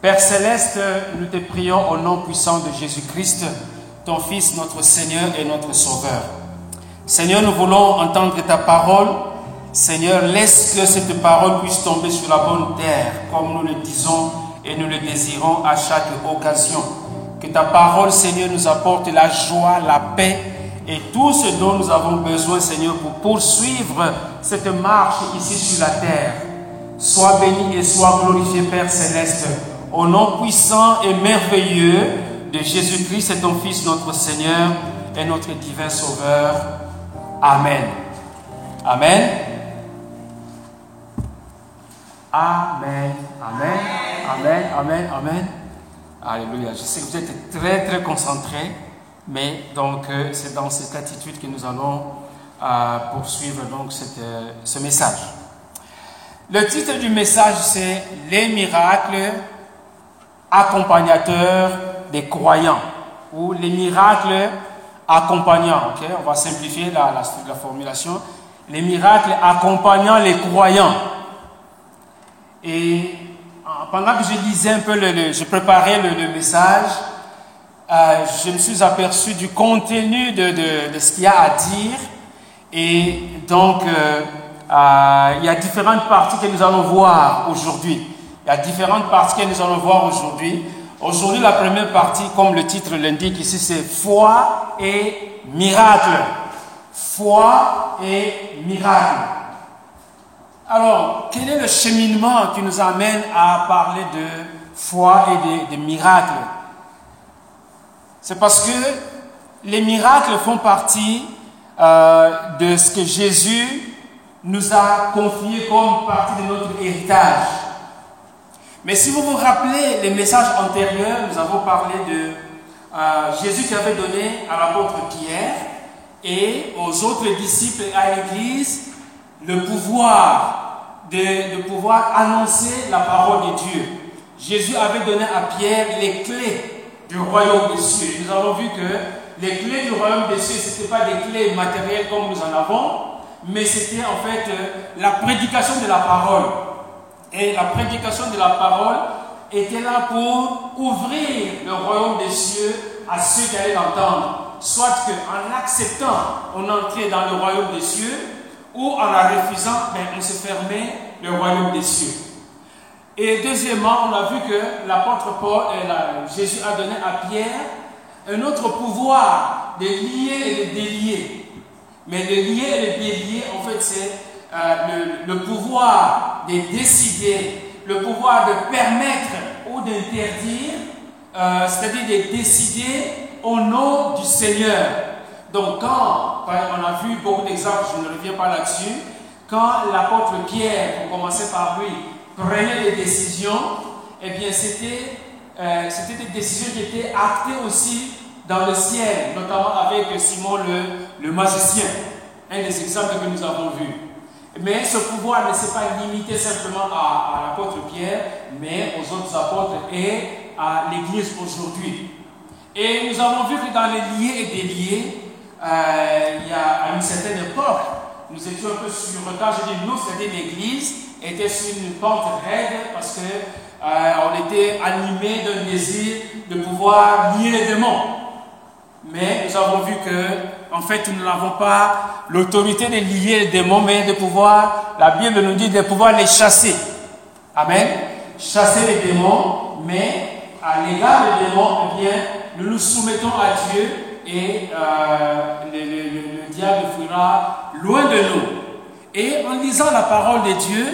Père céleste, nous te prions au nom puissant de Jésus-Christ, ton Fils, notre Seigneur et notre Sauveur. Seigneur, nous voulons entendre ta parole. Seigneur, laisse que cette parole puisse tomber sur la bonne terre, comme nous le disons et nous le désirons à chaque occasion. Que ta parole, Seigneur, nous apporte la joie, la paix et tout ce dont nous avons besoin, Seigneur, pour poursuivre cette marche ici sur la terre. Sois béni et sois glorifié, Père céleste au nom puissant et merveilleux de Jésus-Christ et ton Fils, notre Seigneur et notre divin Sauveur. Amen. Amen. Amen. Amen. Amen. Amen. Amen. Alléluia. Je sais que vous êtes très, très concentrés, mais donc euh, c'est dans cette attitude que nous allons euh, poursuivre donc euh, ce message. Le titre du message, c'est Les miracles accompagnateur des croyants ou les miracles accompagnants. On va simplifier la, la, formulation. Les miracles accompagnant les croyants. Et pendant que je lisais un peu, le, je préparais le, message, euh, je me suis aperçu du contenu de, de, ce qu'il y a à dire. Et donc, euh, euh, il y a différentes parties que nous allons voir aujourd'hui. Il y a différentes parties que nous allons voir aujourd'hui. Aujourd'hui, la première partie, comme le titre l'indique ici, c'est foi et miracle. Foi et miracle. Alors, quel est le cheminement qui nous amène à parler de foi et de, miracles C'est parce que les miracles font partie euh, de ce que Jésus nous a confié comme partie de notre héritage. Mais si vous vous rappelez les messages antérieurs, nous avons parlé de euh, Jésus qui avait donné à l'apôtre Pierre et aux autres disciples à l'Église le pouvoir de, de, pouvoir annoncer la parole de Dieu. Jésus avait donné à Pierre les clés du royaume des cieux. Nous avons vu que les clés du royaume des cieux, ce n'étaient pas des clés matérielles comme nous en avons, mais c'était en fait euh, la prédication de la parole. Et la prédication de la parole était là pour ouvrir le royaume des cieux à ceux qui allaient l'entendre. Soit qu'en acceptant, on entrait dans le royaume des cieux, ou en la refusant, ben, on se fermait le royaume des cieux. Et deuxièmement, on a vu que l'apôtre Paul, et Jésus a donné à Pierre un autre pouvoir de lier et de délier. Mais de lier et de délier, en fait, c'est euh, le, pouvoir de décider, le pouvoir de permettre ou d'interdire, euh, c'est-à-dire de décider au nom du Seigneur. Donc quand, on a vu beaucoup d'exemples, je ne reviens pas là-dessus, quand l'apôtre Pierre, pour commencer par lui, prenait des décisions, eh bien c'était euh, des décisions qui étaient actées aussi dans le ciel, notamment avec Simon le, le magicien, un des exemples que nous avons vus. Mais ce pouvoir ne s'est pas limité simplement à, l'apôtre Pierre, mais aux autres apôtres et à l'Église aujourd'hui. Et nous avons vu que dans les liés et déliés, euh, il y a à une certaine époque, nous étions un peu sur retard. Je dis nous, c'était l'Église, était sur une pente raide parce que euh, on était animé d'un désir de pouvoir lier les démons. Mais nous avons vu que en fait, nous n'avons pas l'autorité de lier les démons, mais de pouvoir, la Bible nous dit de pouvoir les chasser. Amen. Chasser les démons, mais à l'égard des démons, eh bien, nous nous soumettons à Dieu et euh, le, diable fuira loin de nous. Et en lisant la parole de Dieu,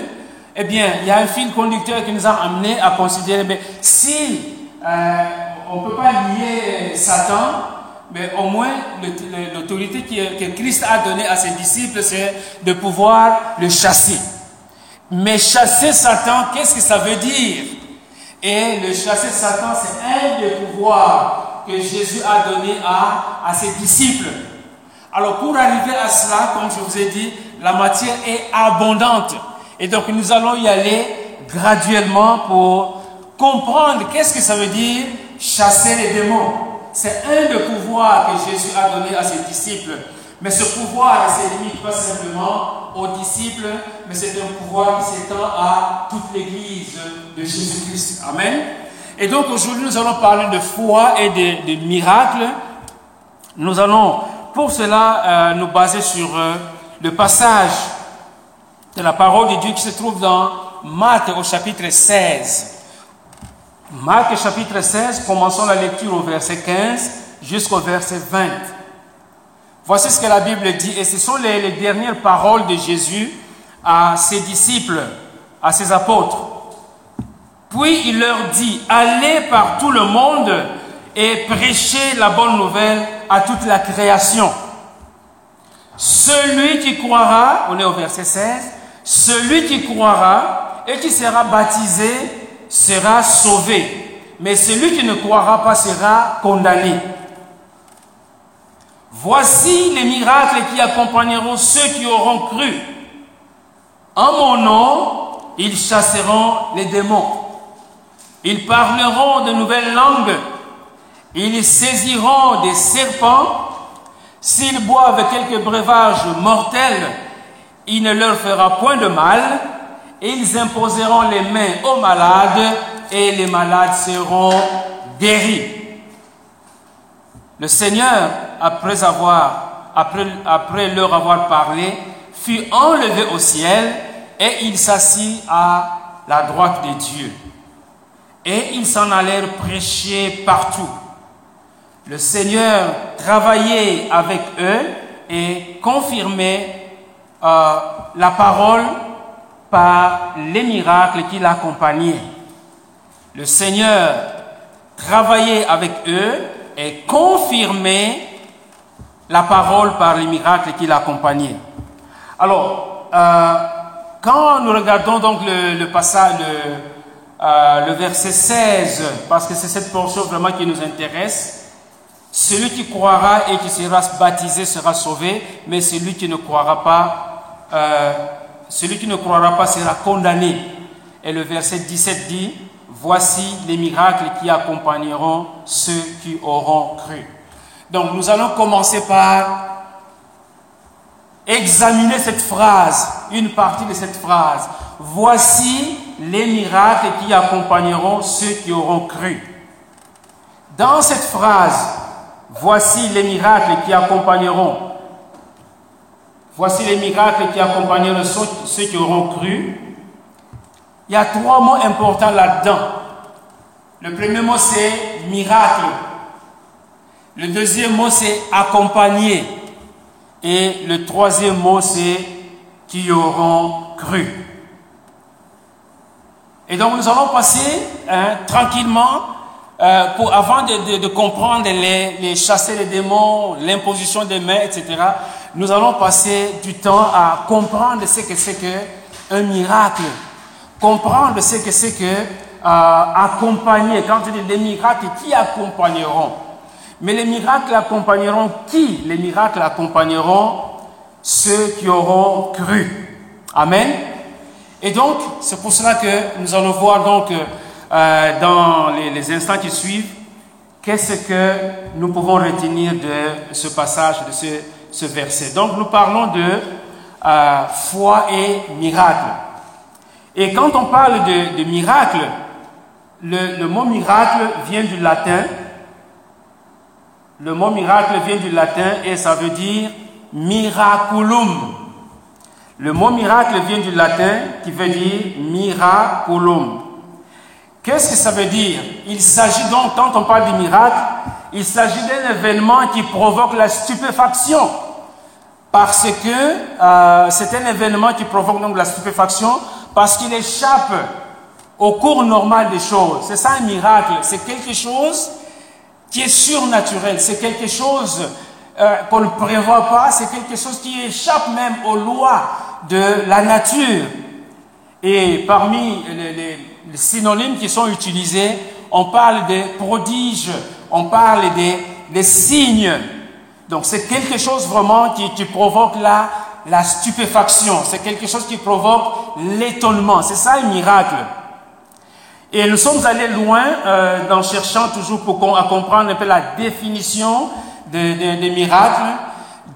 eh bien, il y a un fil conducteur qui nous a amené à considérer, mais si euh, on ne peut pas lier Satan, mais au moins l'autorité que Christ a donnée à ses disciples, c'est de pouvoir le chasser. Mais chasser Satan, qu'est-ce que ça veut dire? Et le chasser Satan, c'est un des pouvoirs que Jésus a donné à, à ses disciples. Alors pour arriver à cela, comme je vous ai dit, la matière est abondante. Et donc nous allons y aller graduellement pour comprendre qu'est-ce que ça veut dire chasser les démons. C'est un des pouvoirs que Jésus a donné à ses disciples. Mais ce pouvoir ne se limite pas simplement aux disciples, mais c'est un pouvoir qui s'étend à toute l'Église de Jésus-Christ. Amen. Et donc aujourd'hui, nous allons parler de foi et de, miracles. Nous allons pour cela euh, nous baser sur euh, le passage de la parole de Dieu qui se trouve dans Marc au chapitre 16. Marc chapitre 16, commençons la lecture au verset 15 jusqu'au verset 20. Voici ce que la Bible dit, et ce sont les, dernières paroles de Jésus à ses disciples, à ses apôtres. Puis il leur dit, allez par tout le monde et prêchez la bonne nouvelle à toute la création. Celui qui croira, on est au verset 16, celui qui croira et qui sera baptisé sera sauvé, mais celui qui ne croira pas sera condamné. Voici les miracles qui accompagneront ceux qui auront cru. En mon nom, ils chasseront les démons. Ils parleront de nouvelles langues. Ils saisiront des serpents. S'ils boivent quelques breuvages mortels, il ne leur fera point de mal. Ils imposeront les mains aux malades et les malades seront guéris. Le Seigneur, après, avoir, après, après leur avoir parlé, fut enlevé au ciel et il s'assit à la droite de Dieu. Et ils s'en allèrent prêcher partout. Le Seigneur travaillait avec eux et confirmait euh, la parole par les miracles qui l'accompagnaient. Le Seigneur travaillait avec eux et confirmait la parole par les miracles qui l'accompagnaient. Alors, euh, quand nous regardons donc le, passage, le, euh, verset 16, parce que c'est cette portion vraiment qui nous intéresse, celui qui croira et qui sera baptisé sera sauvé, mais celui qui ne croira pas, euh, celui qui ne croira pas sera condamné. Et le verset 17 dit, voici les miracles qui accompagneront ceux qui auront cru. Donc nous allons commencer par Examinez cette phrase, une partie de cette phrase. Voici les miracles qui accompagneront ceux qui auront cru. Dans cette phrase, voici les miracles qui accompagneront. Voici les miracles qui accompagneront ceux qui auront cru. Il y a trois mots importants là-dedans. Le premier mot c'est miracle. Le deuxième mot c'est accompagner. Et le troisième mot, c'est qui auront cru. Et donc nous allons passer hein, tranquillement, euh, pour, avant de, comprendre les, les, chasser les démons, l'imposition des mains, etc., nous allons passer du temps à comprendre ce que c'est que un miracle, comprendre ce que c'est que euh, accompagner, quand tu dis des miracles, qui accompagneront? Mais les miracles accompagneront qui? Les miracles accompagneront ceux qui auront cru. Amen. Et donc, c'est pour cela que nous allons voir donc euh, dans les, instants qui suivent qu'est-ce que nous pouvons retenir de ce passage, de ce, verset. Donc, nous parlons de euh, foi et miracle. Et quand on parle de, miracle, le mot miracle vient du latin le mot miracle vient du latin et ça veut dire miraculum. Le mot miracle vient du latin qui veut dire miraculum. Qu'est-ce que ça veut dire? Il s'agit donc, quand on parle de miracle, il s'agit d'un événement qui provoque la stupéfaction. Parce que euh, c'est un événement qui provoque donc la stupéfaction parce qu'il échappe au cours normal des choses. C'est ça un miracle. C'est quelque chose qui est surnaturel. C'est quelque chose euh, qu'on ne prévoit pas, c'est quelque chose qui échappe même aux lois de la nature. Et parmi les, synonymes qui sont utilisés, on parle des prodiges, on parle des, des signes. Donc c'est quelque chose vraiment qui, provoque la, la stupéfaction, c'est quelque chose qui provoque l'étonnement. C'est ça un miracle. Et nous sommes allés loin euh, en cherchant toujours pour comprendre un peu la définition des de, miracles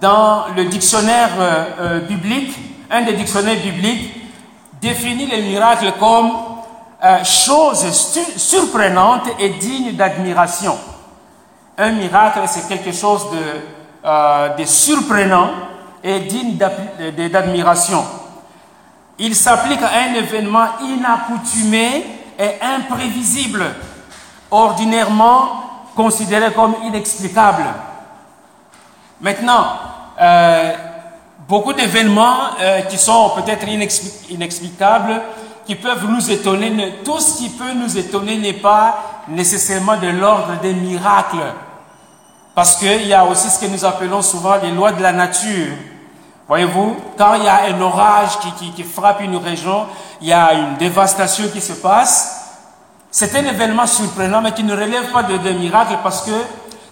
dans le dictionnaire euh, euh, biblique. Un des dictionnaires bibliques définit les miracles comme euh, chose surprenante et digne d'admiration. Un miracle, c'est quelque chose de, euh, de surprenant et digne d'admiration. Il s'applique à un événement inaccoutumé et imprévisible, ordinairement considéré comme inexplicable. Maintenant, euh, beaucoup d'événements euh, qui sont peut-être inexplicables, qui peuvent nous étonner, tout ce qui peut nous étonner n'est pas nécessairement de l'ordre des miracles. Parce qu'il y a aussi ce que nous appelons souvent les lois de la nature. Voyez-vous, quand il y a un orage qui, qui, frappe une région, il y a une dévastation qui se passe, c'est un événement surprenant, mais qui ne relève pas de, de miracles parce que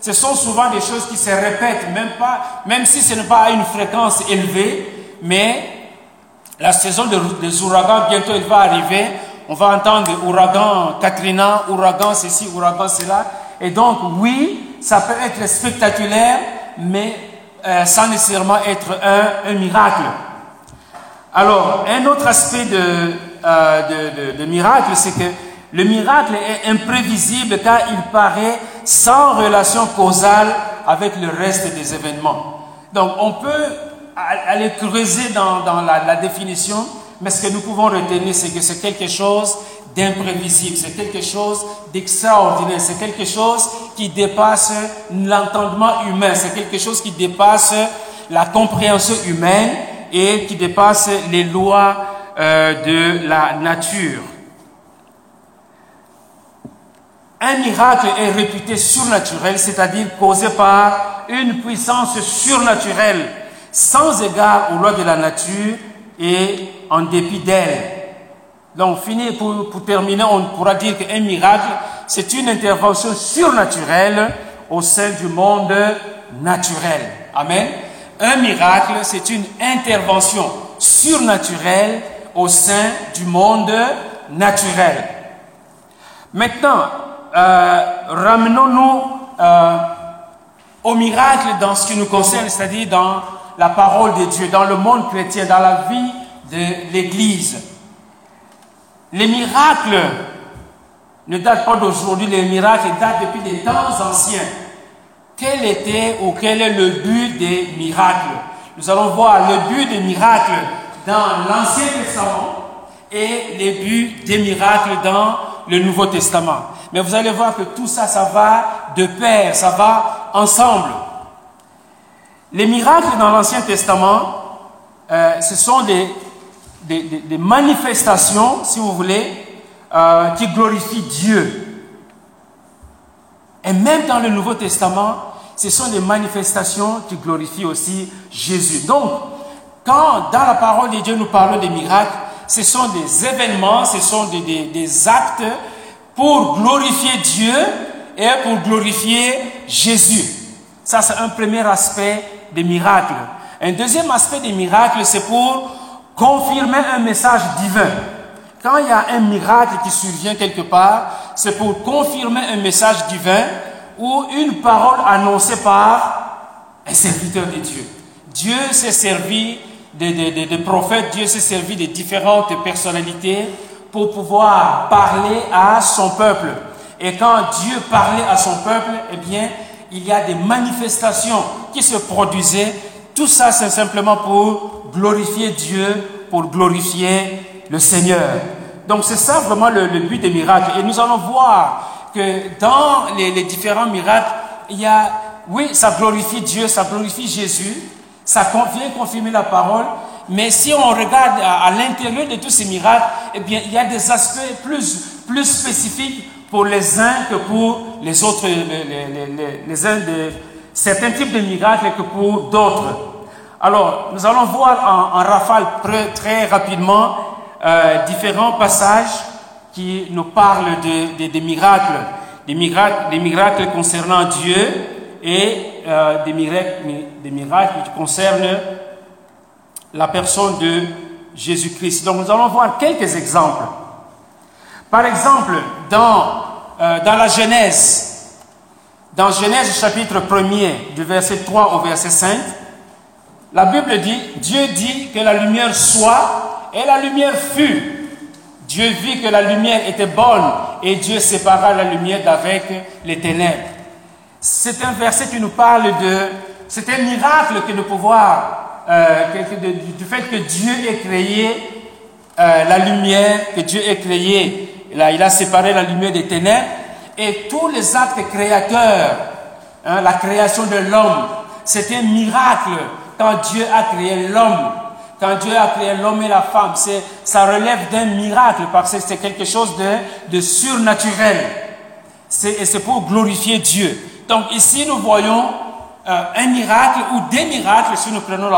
ce sont souvent des choses qui se répètent, même, pas, même si ce n'est pas à une fréquence élevée, mais la saison des ouragans, bientôt elle va arriver. On va entendre ouragan Katrina, ouragan ceci, ouragan cela. Et donc, oui, ça peut être spectaculaire, mais euh, sans nécessairement être un, miracle. Alors, un autre aspect de, euh, de, miracle, c'est que le miracle est imprévisible car il paraît sans relation causale avec le reste des événements. Donc, on peut aller creuser dans, la définition, mais ce que nous pouvons retenir, c'est que c'est quelque chose d'imprévisible, c'est quelque chose d'extraordinaire, c'est quelque chose qui dépasse l'entendement humain, c'est quelque chose qui dépasse la compréhension humaine et qui dépasse les lois euh, de la nature. Un miracle est réputé surnaturel, c'est-à-dire causé par une puissance surnaturelle, sans égard aux lois de la nature et en dépit d'elle. Donc, fini, pour, pour terminer, on pourra dire qu'un miracle, c'est une intervention surnaturelle au sein du monde naturel. Amen. Un miracle, c'est une intervention surnaturelle au sein du monde naturel. Maintenant, euh, ramenons-nous euh, au miracle dans ce qui nous concerne, c'est-à-dire dans la parole de Dieu, dans le monde chrétien, dans la vie de l'Église. Les miracles ne datent pas d'aujourd'hui, les miracles datent depuis des temps anciens. Quel était ou quel est le but des miracles? Nous allons voir le but des miracles dans l'Ancien Testament et les buts des miracles dans le Nouveau Testament. Mais vous allez voir que tout ça, ça va de pair, ça va ensemble. Les miracles dans l'Ancien Testament, euh, ce sont des des, manifestations, si vous voulez, euh, qui glorifient Dieu. Et même dans le Nouveau Testament, ce sont des manifestations qui glorifient aussi Jésus. Donc, quand dans la parole de Dieu nous parlons des miracles, ce sont des événements, ce sont des, des actes pour glorifier Dieu et pour glorifier Jésus. Ça, c'est un premier aspect des miracles. Un deuxième aspect des miracles, c'est pour confirmer un message divin. Quand il y a un miracle qui survient quelque part, c'est pour confirmer un message divin ou une parole annoncée par un serviteur de Dieu. Dieu s'est servi des prophètes, Dieu s'est servi de différentes personnalités pour pouvoir parler à son peuple. Et quand Dieu parlait à son peuple, eh bien, il y a des manifestations qui se produisaient. Tout ça, c'est simplement pour glorifier Dieu, pour glorifier le Seigneur. Donc c'est ça vraiment le, but des miracles. Et nous allons voir que dans les, différents miracles, il y a, oui, ça glorifie Dieu, ça glorifie Jésus, ça vient confirmer la parole, mais si on regarde à, l'intérieur de tous ces miracles, eh bien, il y a des aspects plus, spécifiques pour les uns que pour les autres, les, les uns de certains types de miracles que pour d'autres. Alors, nous allons voir en, rafale très, rapidement euh, différents passages qui nous parlent de, des miracles, des miracles, concernant Dieu et euh, des, miracles, des qui concernent la personne de Jésus-Christ. Donc, nous allons voir quelques exemples. Par exemple, dans, euh, dans la Genèse, dans Genèse chapitre 1er, du verset 3 au verset 5, la Bible dit, Dieu dit que la lumière soit, et la lumière fut. Dieu vit que la lumière était bonne et Dieu sépara la lumière d'avec les ténèbres. C'est un verset qui nous parle de... C'est un miracle que de pouvoir, euh, du fait que Dieu ait créé euh, la lumière, que Dieu ait créé, il a séparé la lumière des ténèbres, et tous les actes créateurs, hein, la création de l'homme, c'est un miracle quand Dieu a créé l'homme. Quand Dieu a créé l'homme et la femme, ça relève d'un miracle parce que c'est quelque chose de, de surnaturel. Et c'est pour glorifier Dieu. Donc ici, nous voyons euh, un miracle ou des miracles, si nous prenons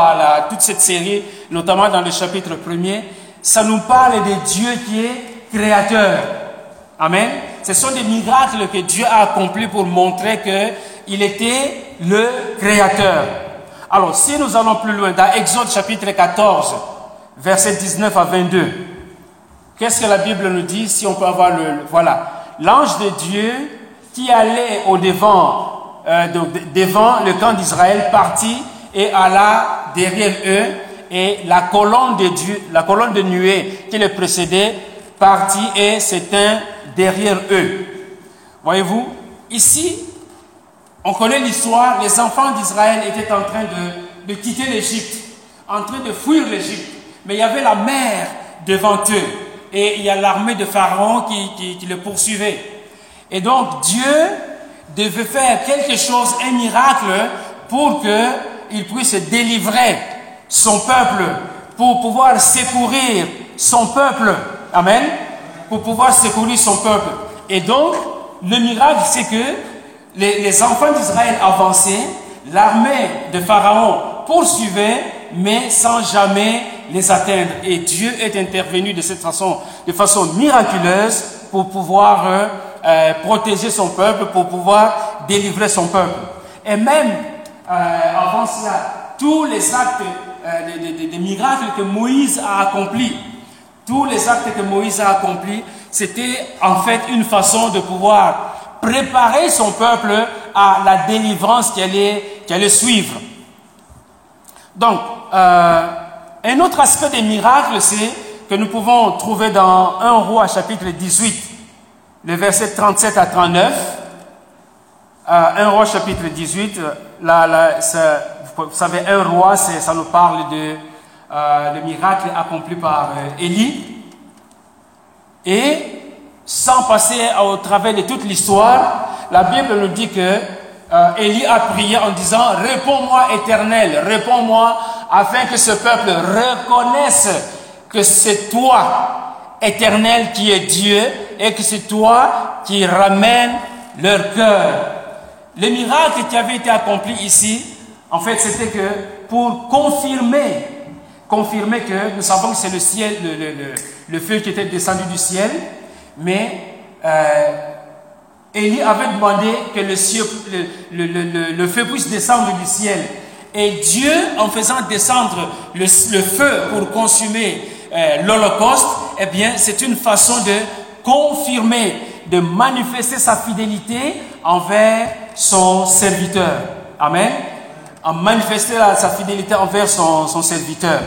toute cette série, notamment dans le chapitre premier, ça nous parle de Dieu qui est créateur. Amen. Ce sont des miracles que Dieu a accomplis pour montrer qu'il était le créateur. Alors, si nous allons plus loin, dans Exode chapitre 14, verset 19 à 22, qu'est-ce que la Bible nous dit si on peut avoir le... Voilà. L'ange de Dieu qui allait au devant, euh, devant le camp d'Israël partit et alla derrière eux et la colonne de Dieu, la colonne de nuée qui les précédait partit et s'éteint derrière eux. Voyez-vous, ici, on connaît l'histoire, les enfants d'Israël étaient en train de, de quitter l'Égypte, en train de fuir l'Égypte, mais il y avait la mer devant eux et il y a l'armée de Pharaon qui, qui, qui le poursuivait. Et donc Dieu devait faire quelque chose, un miracle, pour qu'il puisse délivrer son peuple, pour pouvoir secourir son peuple. Amen. Pour pouvoir secourir son peuple. Et donc, le miracle, c'est que les, enfants d'Israël avançaient, l'armée de Pharaon poursuivait, mais sans jamais les atteindre. Et Dieu est intervenu de cette façon, de façon miraculeuse, pour pouvoir euh, euh, protéger son peuple, pour pouvoir délivrer son peuple. Et même euh, avant cela, tous les actes des, des, miracles que Moïse a accomplis, tous les actes que Moïse a accomplis, c'était en fait une façon de pouvoir préparer son peuple à la délivrance qui allait, allait suivre. Donc, euh, un autre aspect des miracles, c'est que nous pouvons trouver dans 1 roi chapitre 18, le verset 37 à 39. Euh, 1 roi chapitre 18, là, là, vous savez, un roi, ça nous parle de euh, le miracle accompli par euh, Élie. Et sans passer au travers de toute l'histoire, la Bible nous dit que euh, Élie a prié en disant Réponds-moi, éternel, réponds-moi, afin que ce peuple reconnaisse que c'est toi, éternel, qui est Dieu, et que c'est toi qui ramène leur cœur. Le miracle qui avait été accompli ici, en fait, c'était que pour confirmer, confirmer que nous savons que c'est le ciel, le, le, le, le, feu qui était descendu du ciel, mais euh, Élie avait demandé que le, ciel, le, feu puisse descendre du ciel. Et Dieu, en faisant descendre le, feu pour consumer euh, l'Holocauste, eh bien, c'est une façon de confirmer, de manifester sa fidélité envers son serviteur. Amen a manifesté sa fidélité envers son, serviteur.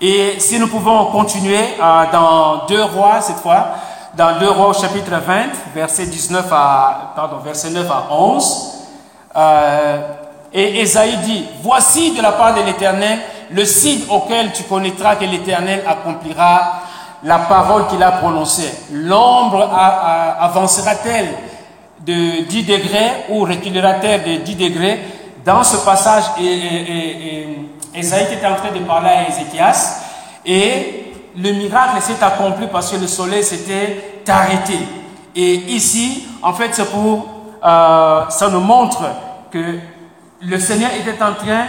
Et si nous pouvons continuer euh, dans deux rois cette fois, dans deux rois chapitre 20, verset 19 à, pardon, verset 9 à 11, euh, et Esaïe dit, voici de la part de l'Éternel le signe auquel tu connaîtras que l'Éternel accomplira la parole qu'il a prononcée. L'ombre avancera-t-elle de 10 degrés ou reculera-t-elle de 10 degrés? Dans ce passage, Esaïe était en train de parler à Ézéchias et le miracle s'est accompli parce que le soleil s'était arrêté. Et ici, en fait, c'est pour, euh, ça nous montre que le Seigneur était en train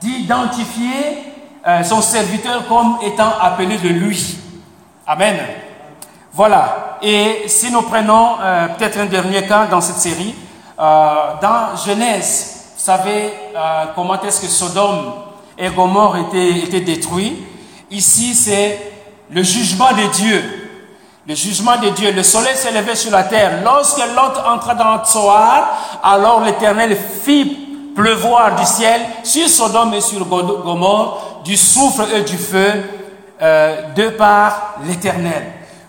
d'identifier euh, son serviteur comme étant appelé de lui. Amen. Voilà. Et si nous prenons euh, peut-être un dernier cas dans cette série, dans Genèse savez euh, comment est-ce que Sodome et Gomorre étaient, détruits. Ici, c'est le jugement de Dieu. Le jugement de Dieu. Le soleil s'est levé sur la terre. Lorsque l'autre entra dans Tsoar, alors l'Éternel fit pleuvoir du ciel sur Sodome et sur Gomorre du soufre et du feu euh, de par l'Éternel.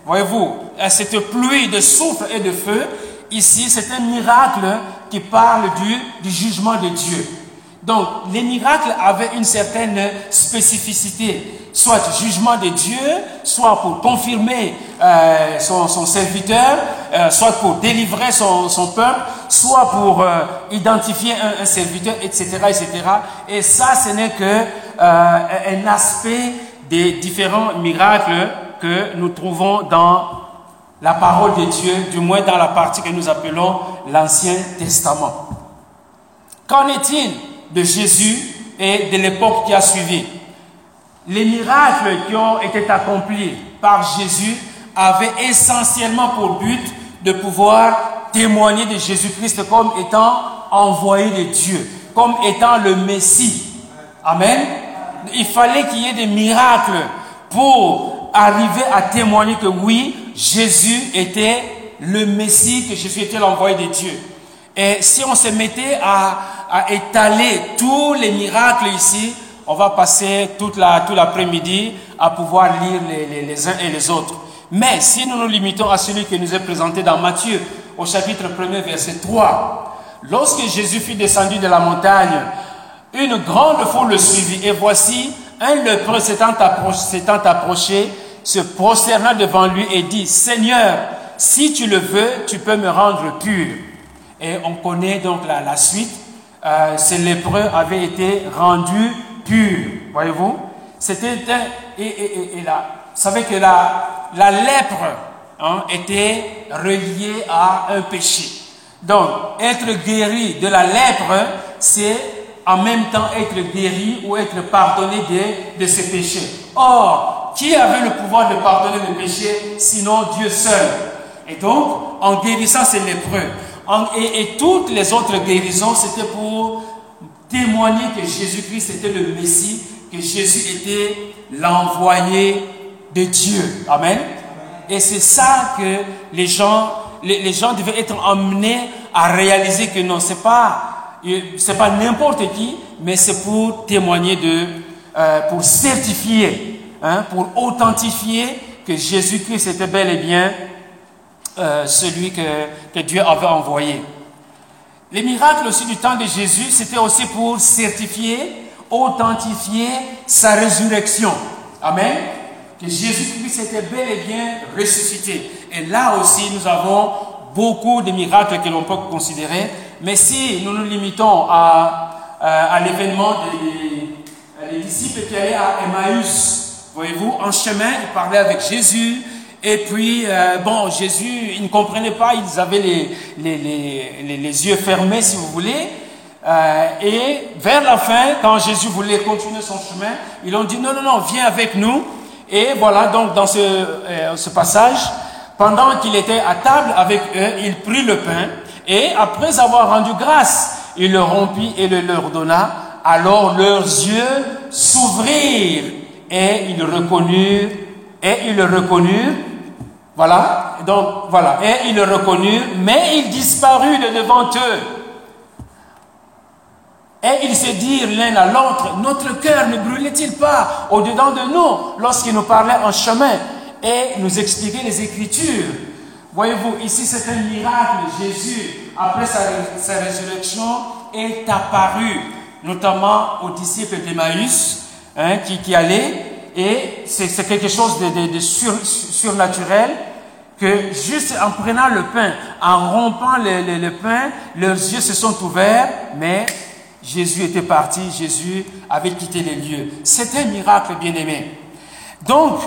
Voyez-vous, cette pluie de souffle et de feu, ici, c'est un miracle qui parle du, jugement de Dieu. Donc, les miracles avaient une certaine spécificité, soit jugement de Dieu, soit pour confirmer euh, son, serviteur, euh, soit pour délivrer son, peuple, soit pour euh, identifier un, un, serviteur, etc., etc. Et ça, ce n'est que un aspect des différents miracles que nous trouvons dans la parole de Dieu, du moins dans la partie que nous appelons l'Ancien Testament. Qu'en est-il de Jésus et de l'époque qui a suivi? Les miracles qui ont été accomplis par Jésus avaient essentiellement pour but de pouvoir témoigner de Jésus-Christ comme étant envoyé de Dieu, comme étant le Messie. Amen. Il fallait qu'il y ait des miracles pour arriver à témoigner que oui, Jésus était le Messie, que Jésus était l'envoyé de Dieu. Et si on se mettait à, étaler tous les miracles ici, on va passer toute tout l'après-midi à pouvoir lire les, les, uns et les autres. Mais si nous nous limitons à celui qui nous est présenté dans Matthieu, au chapitre 1er, verset 3, lorsque Jésus fut descendu de la montagne, une grande foule le suivit, et voici, un lépreux s'étant approché, se prosterna devant lui et dit, Seigneur, si tu le veux, tu peux me rendre pur. Et on connaît donc la, suite. Euh, ce lépreux avait été rendu pur. Voyez-vous C'était. Et, et, et, là, vous savez que la, la lèpre hein, était reliée à un péché. Donc, être guéri de la lèpre, c'est en même temps être guéri ou être pardonné de, de ses péchés. Or, qui avait le pouvoir de pardonner les péchés sinon Dieu seul? Et donc, en guérissant ces lépreux, et, et, toutes les autres guérisons, c'était pour témoigner que Jésus-Christ était le Messie, que Jésus était l'envoyé de Dieu. Amen. Et c'est ça que les gens, les, les, gens devaient être emmenés à réaliser que non, c'est pas, c'est pas n'importe qui, mais c'est pour témoigner de, euh, pour certifier, hein, pour authentifier que Jésus-Christ était bel et bien euh, celui que, que, Dieu avait envoyé. Les miracles aussi du temps de Jésus, c'était aussi pour certifier, authentifier sa résurrection. Amen. Que Jésus-Christ était bel et bien ressuscité. Et là aussi, nous avons beaucoup de miracles que l'on peut considérer. Mais si nous nous limitons à, l'événement des, disciples qui allaient à Emmaüs, voyez-vous, en chemin, ils parlaient avec Jésus, et puis, euh, bon, Jésus, ils ne comprenaient pas, ils avaient les, les, les, les yeux fermés, si vous voulez. Euh, et vers la fin, quand Jésus voulait continuer son chemin, ils ont dit, non, non, non, viens avec nous. Et voilà, donc, dans ce, euh, ce passage, pendant qu'il était à table avec eux, il prit le pain, et après avoir rendu grâce, il le rompit et le leur donna. Alors leurs yeux s'ouvrirent, et ils reconnurent, et ils le reconnurent, voilà, donc voilà, et ils le reconnurent, mais il disparut de devant eux. Et ils se dirent l'un à l'autre, notre cœur ne brûlait-il pas au-dedans de nous lorsqu'il nous parlait en chemin? Et nous expliquait les Écritures Voyez-vous, ici c'est un miracle. Jésus, après sa, résurrection, est apparu, notamment aux disciples d'Emmaüs, hein, qui, qui allaient et c'est quelque chose de, de, de sur, surnaturel que juste en prenant le pain, en rompant le, le, pain, leurs yeux se sont ouverts, mais Jésus était parti, Jésus avait quitté les lieux. C'est un miracle, bien aimé. Donc,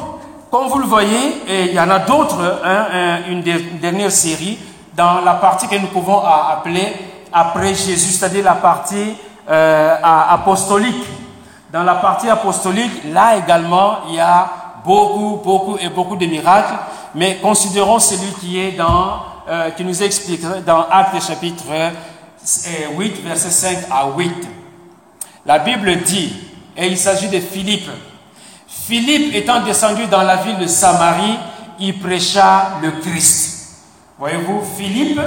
comme vous le voyez, il y en a d'autres, hein, une dernière série, dans la partie que nous pouvons appeler après Jésus, c'est-à-dire la partie euh, apostolique. Dans la partie apostolique, là également, il y a beaucoup, beaucoup et beaucoup de miracles, mais considérons celui qui est dans, euh, qui nous explique dans Actes chapitre 8, verset 5 à 8. La Bible dit, et il s'agit de Philippe. Philippe étant descendu dans la ville de Samarie, il prêcha le Christ. Voyez-vous, Philippe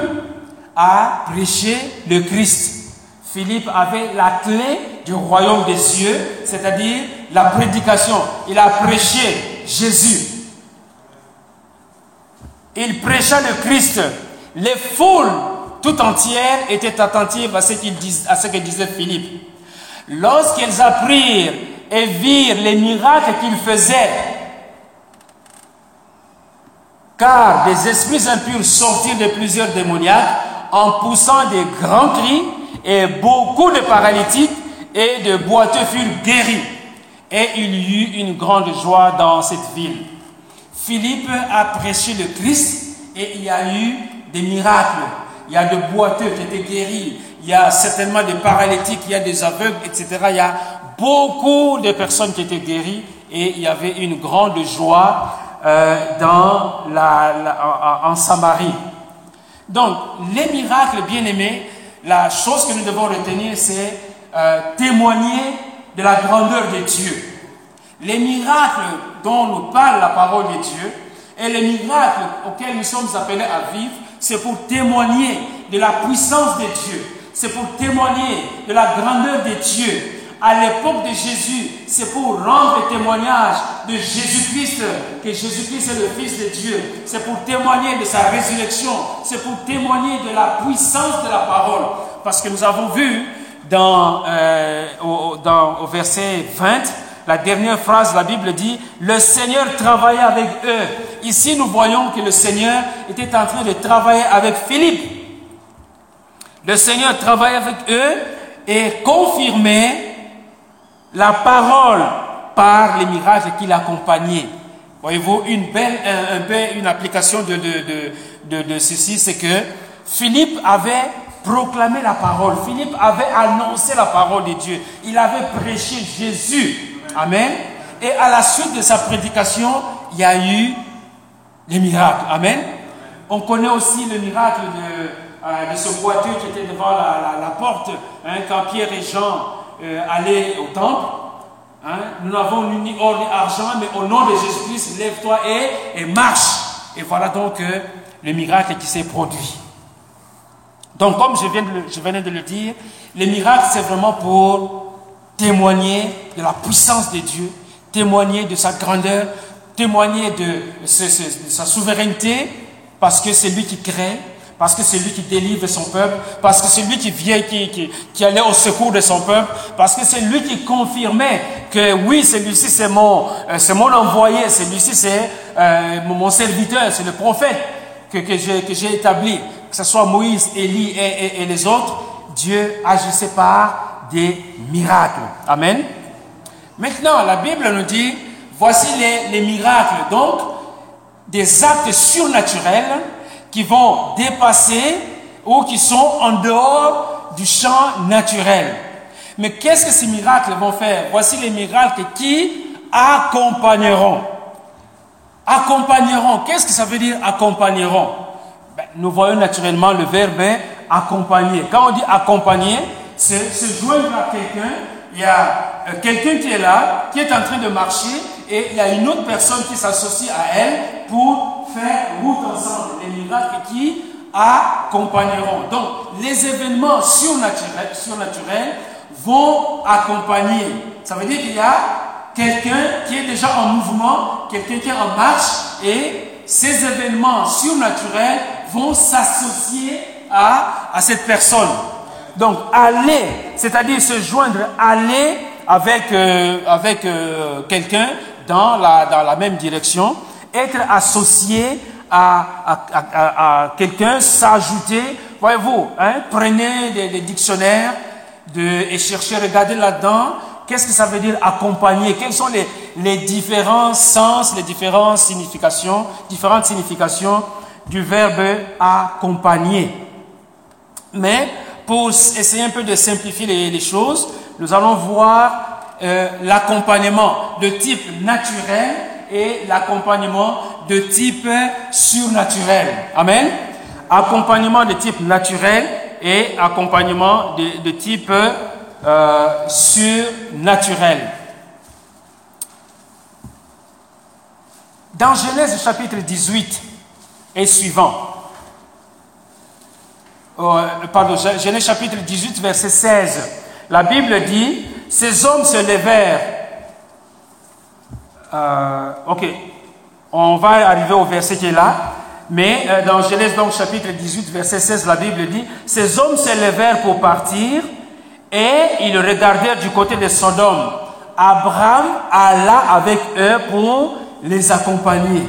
a prêché le Christ. Philippe avait la clé du royaume des cieux, c'est-à-dire la prédication. Il a prêché Jésus. il prêcha le Christ. Les foules tout entières étaient attentives à ce, que disait Philippe. Lorsqu'elles apprirent et virent les miracles qu'il faisait, car des esprits impurs sortirent de plusieurs démoniaques en poussant des grands cris, et beaucoup de paralytiques et de boiteux furent guéris. Et il y eut une grande joie dans cette ville. Philippe a prêché le Christ et il y a eu des miracles. Il y a des boiteux qui étaient guéris. Il y a certainement des paralytiques, il y a des aveugles, etc. Il y a beaucoup de personnes qui étaient guéries et il y avait une grande joie euh, dans la, en, Samarie. Donc, les miracles, bien aimés, la chose que nous devons retenir, c'est euh, témoigner de la grandeur de Dieu. Les miracles dont nous parle la parole de Dieu et les miracles auxquels nous sommes appelés à vivre, c'est pour témoigner de la puissance de Dieu. C'est pour témoigner de la grandeur de Dieu. À l'époque de Jésus, c'est pour rendre témoignage de Jésus-Christ, que Jésus-Christ est le Fils de Dieu. C'est pour témoigner de sa résurrection. C'est pour témoigner de la puissance de la parole. Parce que nous avons vu dans, euh, au verset 20, la dernière phrase la Bible dit, le Seigneur travaillait avec eux. Ici, nous voyons que le Seigneur était en train de travailler avec Philippe. Le Seigneur travaillait avec eux et confirmait la parole par les miracles qui l'accompagnaient. Voyez-vous, une belle, application de ceci, c'est que Philippe avait proclamé la parole. Philippe avait annoncé la parole de Dieu. Il avait prêché Jésus. Amen. Et à la suite de sa prédication, il y a eu les miracles. Amen. On connaît aussi le miracle de, euh, ce boiteux qui était devant la, porte hein, quand Pierre et Jean euh, allaient au temple. Hein. Nous n'avons ni or ni argent, mais au nom de Jésus-Christ, lève-toi et, marche. Et voilà donc euh, le miracle qui s'est produit. Donc, comme je, viens de je venais de le dire, les miracles, c'est vraiment pour témoigner de la puissance de Dieu, témoigner de sa grandeur, témoigner de, sa souveraineté, parce que c'est lui qui crée, parce que c'est lui qui délivre son peuple, parce que c'est lui qui vient, qui, qui, allait au secours de son peuple, parce que c'est lui qui confirmait que oui, celui-ci c'est mon, euh, mon envoyé, celui-ci c'est euh, mon serviteur, c'est le prophète que, que j'ai établi, que ce soit Moïse, Élie et, et les autres, Dieu agissait par des miracles. Amen. Maintenant, la Bible nous dit, voici les, miracles, donc des actes surnaturels qui vont dépasser ou qui sont en dehors du champ naturel. Mais qu'est-ce que ces miracles vont faire? Voici les miracles qui accompagneront. Accompagneront. Qu'est-ce que ça veut dire accompagneront? Ben, Nous voyons naturellement le verbe accompagner. Quand on dit accompagner, c'est se joindre à quelqu'un. Il y a euh, quelqu'un qui est là, qui est en train de marcher, et il y a une autre personne qui s'associe à elle pour faire route ensemble. Les miracles qui accompagneront. Donc, les événements surnaturels, surnaturels vont accompagner. Ça veut dire qu'il y a quelqu'un qui est déjà en mouvement, quelqu'un qui est en marche, et ces événements surnaturels vont s'associer à, à cette personne. Donc aller, c'est-à-dire se joindre, aller avec, euh, avec euh, quelqu'un dans la, dans la même direction, être associé à, à, à, quelqu'un, s'ajouter. Voyez-vous, hein, prenez des, dictionnaires et cherchez, regardez là-dedans. Qu'est-ce que ça veut dire accompagner Quels sont les, les différents sens, les différentes significations, différentes significations du verbe accompagner Mais pour essayer un peu de simplifier les, choses, nous allons voir euh, l'accompagnement de type naturel et l'accompagnement de type surnaturel. Amen. Accompagnement de type naturel et accompagnement de, type euh, surnaturel. Dans Genèse chapitre 18 et suivant, oh, pardon, Genèse chapitre 18, verset 16, la Bible dit, ces hommes se levèrent. Euh, ok, on va arriver au verset qui est là. Mais euh, dans Genèse donc chapitre 18 verset 16 la Bible dit ces hommes s'élevèrent pour partir et ils regardèrent du côté de Sodome. Abraham alla avec eux pour les accompagner.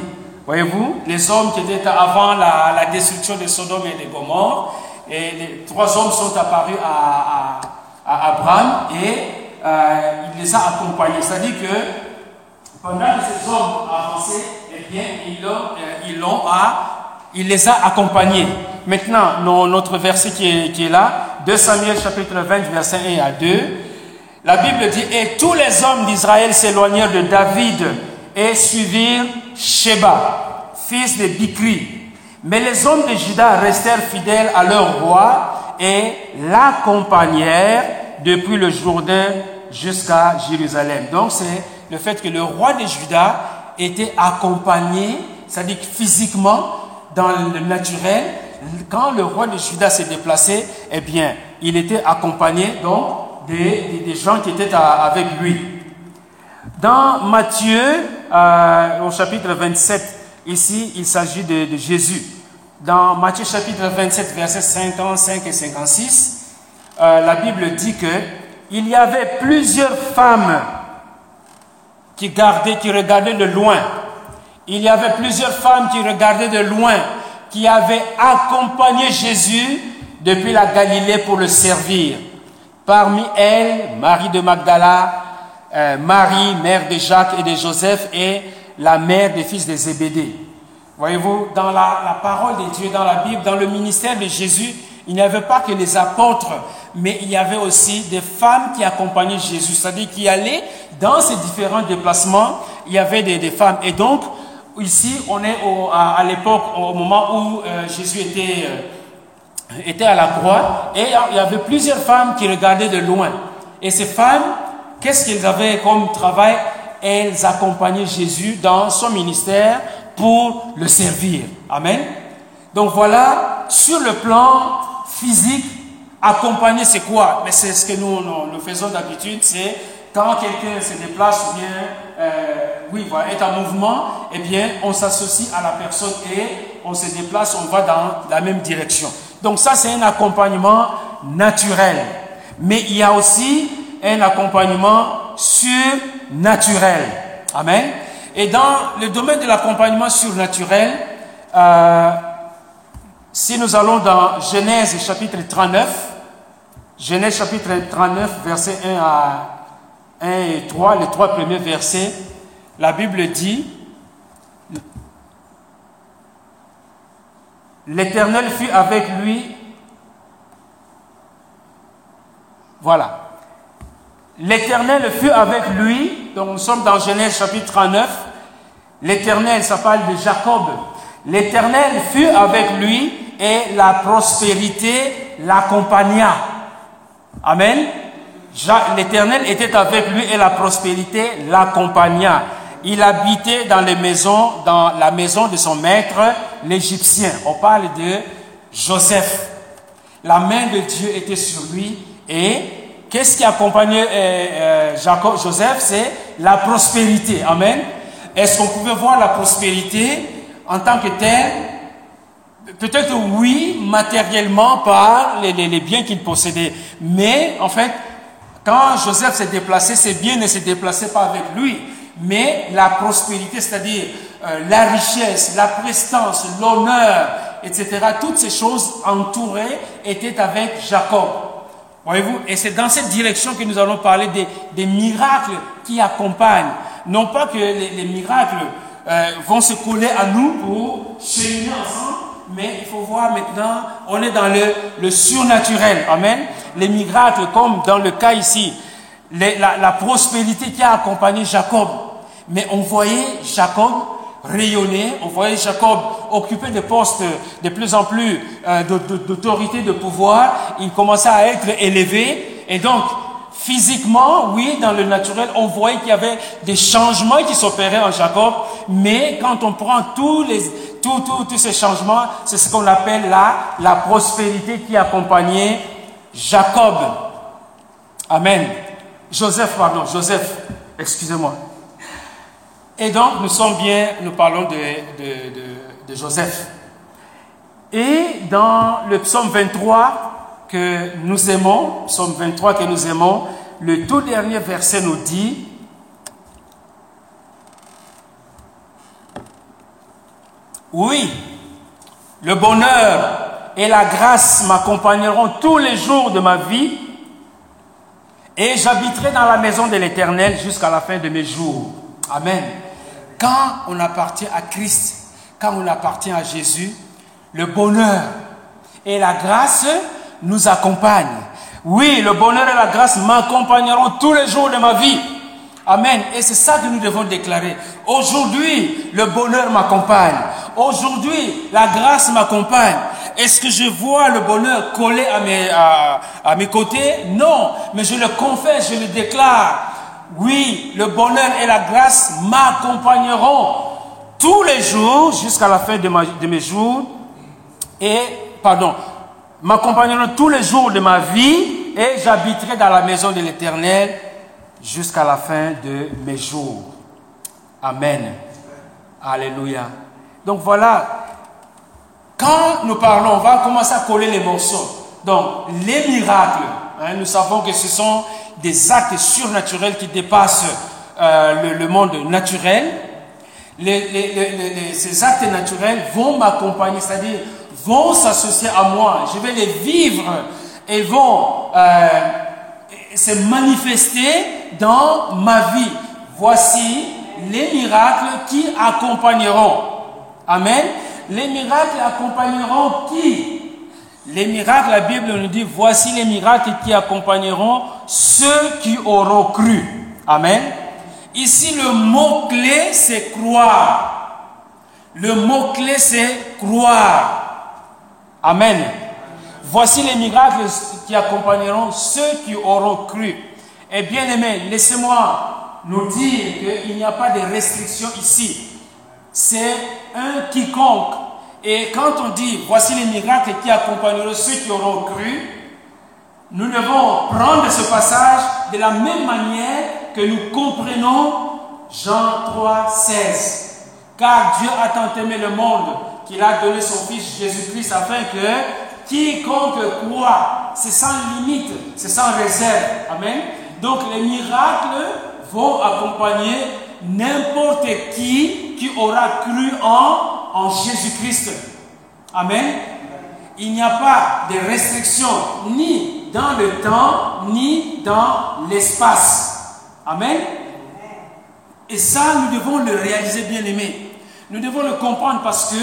Voyez-vous, les hommes qui étaient avant la, destruction de Sodome et de Gomorre, et les trois hommes sont apparus à, Abraham et euh, il les a accompagnés. C'est-à-dire que pendant que ces hommes avançaient, eh bien, ils, l'ont, il les a accompagnés. Maintenant, notre verset qui est, qui est là, 2 Samuel chapitre 20, verset 1 à 2, la Bible dit, et tous les hommes d'Israël s'éloignèrent de David et suivirent Sheba, fils de Bikri. Mais les hommes de Juda restèrent fidèles à leur roi et l'accompagnèrent depuis le Jourdain jusqu'à Jérusalem. Donc c'est le fait que le roi de Juda était accompagné, c'est-à-dire physiquement, dans le naturel, quand le roi de Juda s'est déplacé, eh bien, il était accompagné donc des, gens qui étaient avec lui. Dans Matthieu, euh, au chapitre 27, ici, il s'agit de, Jésus. Dans Matthieu chapitre 27, versets 55 et 56, euh, la Bible dit que il y avait plusieurs femmes qui gardaient, qui regardaient de loin. Il y avait plusieurs femmes qui regardaient de loin, qui avaient accompagné Jésus depuis la Galilée pour le servir. Parmi elles, Marie de Magdala, euh, Marie, mère de Jacques et de Joseph, et la mère des fils de Zébédée. Voyez-vous, dans la, la, parole de Dieu, dans la Bible, dans le ministère de Jésus, il n'y avait pas que les apôtres, mais il y avait aussi des femmes qui accompagnaient Jésus, c'est-à-dire qui allaient dans ces différents déplacements, il y avait des, femmes. Et donc, ici, on est à, l'époque, au moment où euh, Jésus était, euh, était à la croix, et il y avait plusieurs femmes qui regardaient de loin. Et ces femmes, qu'est-ce qu'elles avaient comme travail? Elles accompagnaient Jésus dans son ministère pour le servir. Amen. Donc voilà, sur le plan physique, accompagner c'est quoi? Mais c'est ce que nous, faisons d'habitude, c'est quand quelqu'un se déplace ou bien, euh, oui, est en mouvement, eh bien, on s'associe à la personne et on se déplace, on va dans la même direction. Donc ça, c'est un accompagnement naturel. Mais il y a aussi un accompagnement surnaturel. Amen. Et dans le domaine de l'accompagnement surnaturel, euh, si nous allons dans Genèse chapitre 39, Genèse chapitre 39, versets 1 à 1 et 3, les trois premiers versets, la Bible dit, L'Éternel fut avec lui. Voilà. L'Éternel fut avec lui. Donc nous sommes dans Genèse chapitre 39. L'Éternel, ça parle de Jacob. L'Éternel fut avec lui et la prospérité l'accompagna. Amen. L'Éternel était avec lui et la prospérité l'accompagna. Il habitait dans la maison de son maître, l'Égyptien. On parle de Joseph. La main de Dieu était sur lui et qu'est-ce qui accompagnait euh, euh, Joseph? C'est la prospérité. Amen. Est-ce qu'on pouvait voir la prospérité en tant que telle? Peut-être oui, matériellement par les, les, biens qu'il possédait. Mais en fait, quand Joseph s'est déplacé, ses biens ne se déplaçaient pas avec lui. Mais la prospérité, c'est-à-dire euh, la richesse, la prestance, l'honneur, etc., toutes ces choses entourées étaient avec Jacob. Voyez-vous? Et c'est dans cette direction que nous allons parler des, des miracles qui accompagnent. Non pas que les, les miracles euh, vont se coller à nous pour cheminer mais il faut voir maintenant, on est dans le, le surnaturel. Amen. Les miracles, comme dans le cas ici, la, la, prospérité qui a accompagné Jacob. Mais on voyait Jacob rayonner, on voyait Jacob occuper des postes de plus en plus euh, d'autorité, de pouvoir. Il commençait à être élevé. Et donc, Physiquement, oui, dans le naturel, on voyait qu'il y avait des changements qui s'opéraient en Jacob, mais quand on prend tous, les, tous, tous, ces changements, c'est ce qu'on appelle la, la prospérité qui accompagnait Jacob. Amen. Joseph, pardon, Joseph, excusez-moi. Et donc, nous sommes bien, nous parlons de Joseph. Et dans le psaume 23 que nous aimons, psaume 23 que nous aimons, le tout dernier verset nous dit, oui, le bonheur et la grâce m'accompagneront tous les jours de ma vie et j'habiterai dans la maison de l'Éternel jusqu'à la fin de mes jours. Amen. Quand on appartient à Christ, quand on appartient à Jésus, le bonheur et la grâce nous accompagnent. Oui, le bonheur et la grâce m'accompagneront tous les jours de ma vie. Amen. Et c'est ça que nous devons déclarer. Aujourd'hui, le bonheur m'accompagne. Aujourd'hui, la grâce m'accompagne. Est-ce que je vois le bonheur collé à mes, à, mes côtés? Non, mais je le confesse, je le déclare. Oui, le bonheur et la grâce m'accompagneront tous les jours jusqu'à la fin de, de mes jours. Et, pardon, m'accompagneront tous les jours de ma vie et j'habiterai dans la maison de l'Éternel jusqu'à la fin de mes jours. Amen. Alléluia. Donc voilà, quand nous parlons, on va commencer à coller les morceaux. Donc, les miracles, hein, nous savons que ce sont des actes surnaturels qui dépassent euh, le, monde naturel. ces actes naturels vont m'accompagner, c'est-à-dire vont s'associer à moi. Je vais les vivre et vont euh, se manifester dans ma vie. Voici les miracles qui accompagneront. Amen. Les miracles accompagneront qui? Les miracles, la Bible nous dit, voici les miracles qui accompagneront ceux qui auront cru. Amen. Ici, le mot-clé, c'est croire. Le mot-clé, c'est croire. Amen. Voici les miracles qui accompagneront ceux qui auront cru. Et bien aimé, laissez-moi nous dire qu'il n'y a pas de restriction ici. C'est un quiconque. Et quand on dit voici les miracles qui accompagneront ceux qui auront cru, nous devons prendre ce passage de la même manière que nous comprenons Jean 3, 16. Car Dieu a tant aimé le monde qu'il a donné son Fils Jésus-Christ afin que quiconque croit, c'est sans limite, c'est sans réserve. Amen. Donc les miracles vont accompagner n'importe qui qui aura cru en, en Jésus-Christ. Amen. Il n'y a pas de restriction ni dans le temps ni dans l'espace. Amen. Et ça, nous devons le réaliser bien aimé. Nous devons le comprendre parce que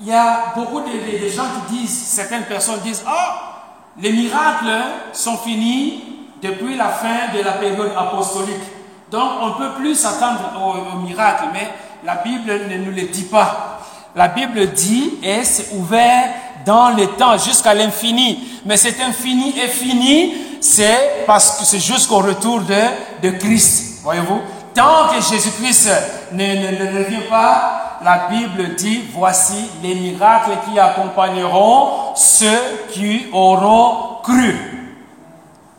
il y a beaucoup de, gens qui disent, certaines personnes disent, ah, les miracles sont finis depuis la fin de la période apostolique. Donc on ne peut plus s'attendre aux, miracles, mais la Bible ne nous le dit pas. La Bible dit, et c'est ouvert dans le temps jusqu'à l'infini. Mais cet infini est fini, c'est parce que c'est jusqu'au retour de Christ. Voyez-vous? Tant que Jésus-Christ ne, ne, ne revient pas, la Bible dit, voici les miracles qui accompagneront ceux qui auront cru.